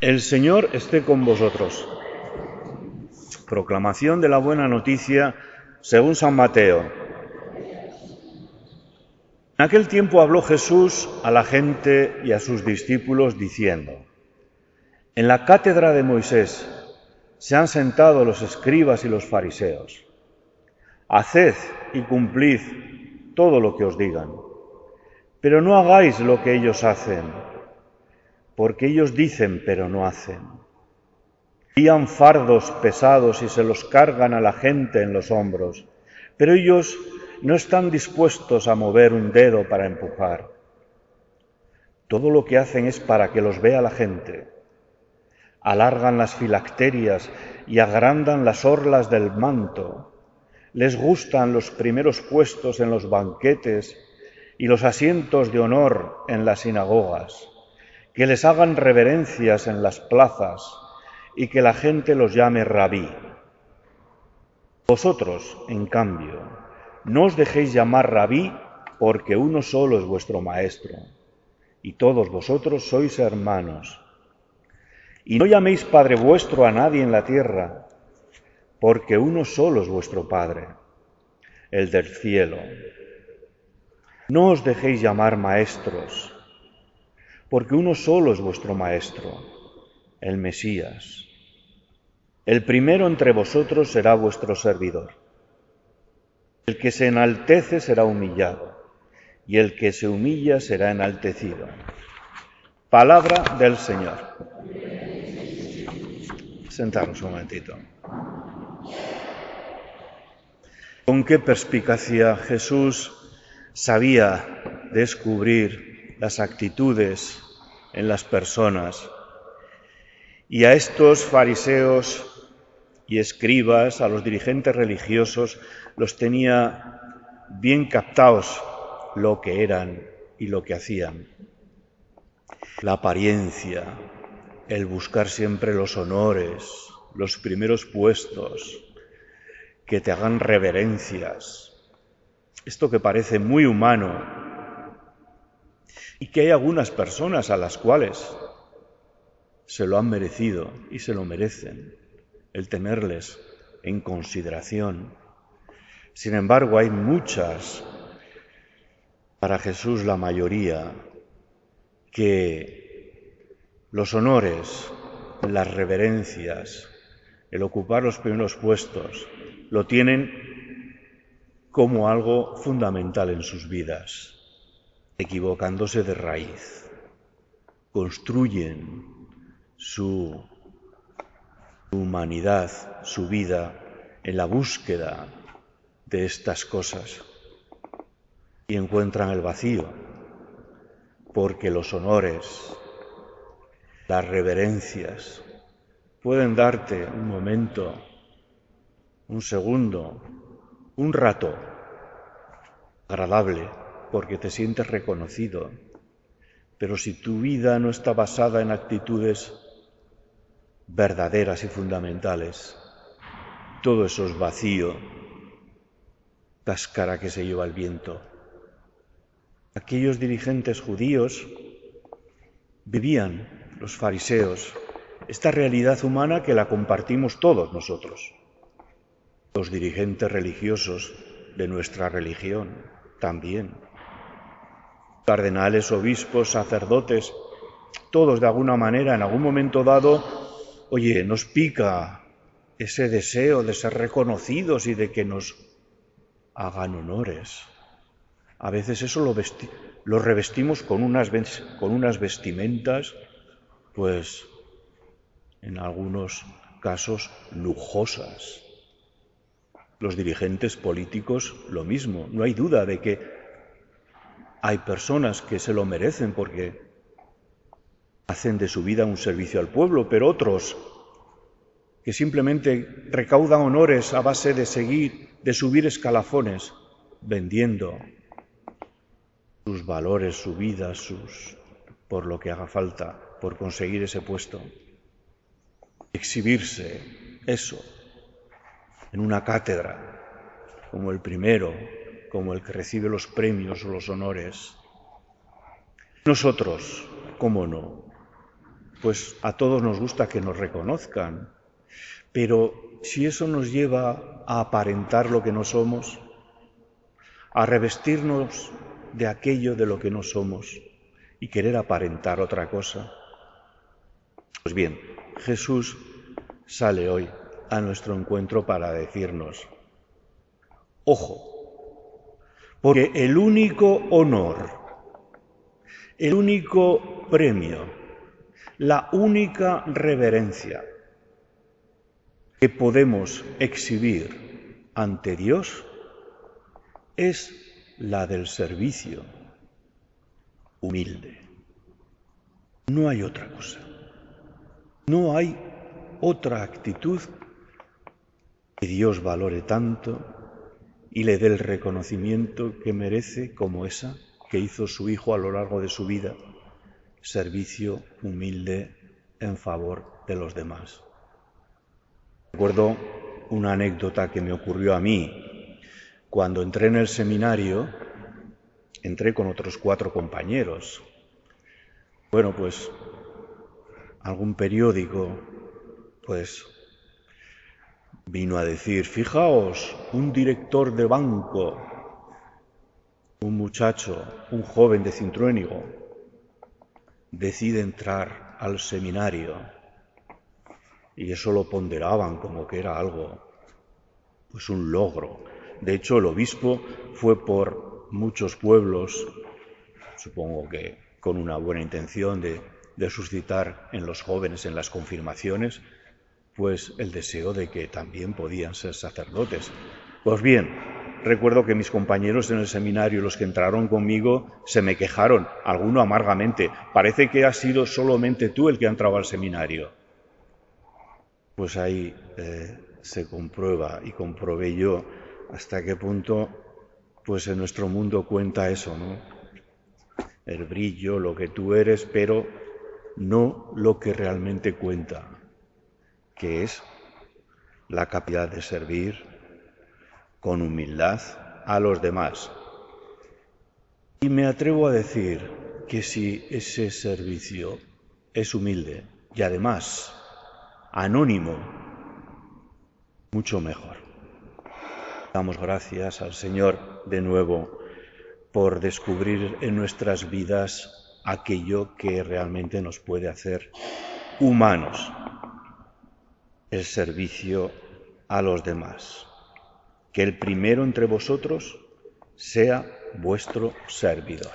El Señor esté con vosotros. Proclamación de la buena noticia según San Mateo. En aquel tiempo habló Jesús a la gente y a sus discípulos diciendo, En la cátedra de Moisés se han sentado los escribas y los fariseos. Haced y cumplid todo lo que os digan, pero no hagáis lo que ellos hacen porque ellos dicen pero no hacen. Envían fardos pesados y se los cargan a la gente en los hombros, pero ellos no están dispuestos a mover un dedo para empujar. Todo lo que hacen es para que los vea la gente. Alargan las filacterias y agrandan las orlas del manto. Les gustan los primeros puestos en los banquetes y los asientos de honor en las sinagogas que les hagan reverencias en las plazas y que la gente los llame rabí. Vosotros, en cambio, no os dejéis llamar rabí porque uno solo es vuestro maestro, y todos vosotros sois hermanos. Y no llaméis Padre vuestro a nadie en la tierra, porque uno solo es vuestro Padre, el del cielo. No os dejéis llamar maestros, porque uno solo es vuestro Maestro, el Mesías. El primero entre vosotros será vuestro servidor. El que se enaltece será humillado, y el que se humilla será enaltecido. Palabra del Señor. Sentaros un momentito. Con qué perspicacia Jesús sabía descubrir las actitudes en las personas. Y a estos fariseos y escribas, a los dirigentes religiosos, los tenía bien captados lo que eran y lo que hacían. La apariencia, el buscar siempre los honores, los primeros puestos, que te hagan reverencias. Esto que parece muy humano y que hay algunas personas a las cuales se lo han merecido y se lo merecen el tenerles en consideración. Sin embargo, hay muchas, para Jesús la mayoría, que los honores, las reverencias, el ocupar los primeros puestos, lo tienen como algo fundamental en sus vidas equivocándose de raíz. Construyen su humanidad, su vida, en la búsqueda de estas cosas y encuentran el vacío, porque los honores, las reverencias, pueden darte un momento, un segundo, un rato agradable porque te sientes reconocido. Pero si tu vida no está basada en actitudes verdaderas y fundamentales, todo eso es vacío, cáscara que se lleva el viento. Aquellos dirigentes judíos vivían, los fariseos, esta realidad humana que la compartimos todos nosotros, los dirigentes religiosos de nuestra religión también cardenales, obispos, sacerdotes, todos de alguna manera, en algún momento dado, oye, nos pica ese deseo de ser reconocidos y de que nos hagan honores. A veces eso lo, revestimos con unas, con unas vestimentas, pues en algunos casos lujosas. Los dirigentes políticos lo mismo. No hay duda de que hay personas que se lo merecen porque hacen de su vida un servicio al pueblo, pero otros que simplemente recaudan honores a base de seguir, de subir escalafones, vendiendo sus valores, su vida, sus por lo que haga falta, por conseguir ese puesto. Exhibirse, eso, en una cátedra, como el primero, como el que recibe los premios o los honores. Nosotros, ¿cómo no? pues a todos nos gusta que nos reconozcan, pero si eso nos lleva a aparentar lo que no somos, a revestirnos de aquello de lo que no somos y querer aparentar otra cosa, pues bien, Jesús sale hoy a nuestro encuentro para decirnos, ojo, porque el único honor, el único premio, la única reverencia que podemos exhibir ante Dios es la del servicio humilde. No hay otra cosa. No hay otra actitud que Dios valore tanto y le dé el reconocimiento que merece como esa que hizo su Hijo a lo largo de su vida, servicio humilde en favor de los demás. Recuerdo una anécdota que me ocurrió a mí. Cuando entré en el seminario, entré con otros cuatro compañeros. Bueno, pues algún periódico, pues vino a decir, fijaos, un director de banco, un muchacho, un joven de Cintruénigo, decide entrar al seminario y eso lo ponderaban como que era algo, pues un logro. De hecho, el obispo fue por muchos pueblos, supongo que con una buena intención de, de suscitar en los jóvenes, en las confirmaciones, pues el deseo de que también podían ser sacerdotes. Pues bien, recuerdo que mis compañeros en el seminario, los que entraron conmigo, se me quejaron, alguno amargamente. Parece que has sido solamente tú el que ha entrado al seminario. Pues ahí eh, se comprueba y comprobé yo hasta qué punto, pues en nuestro mundo cuenta eso, ¿no? El brillo, lo que tú eres, pero no lo que realmente cuenta que es la capacidad de servir con humildad a los demás. Y me atrevo a decir que si ese servicio es humilde y además anónimo, mucho mejor. Damos gracias al Señor de nuevo por descubrir en nuestras vidas aquello que realmente nos puede hacer humanos, el servicio a los demás. Que el primero entre vosotros sea vuestro servidor.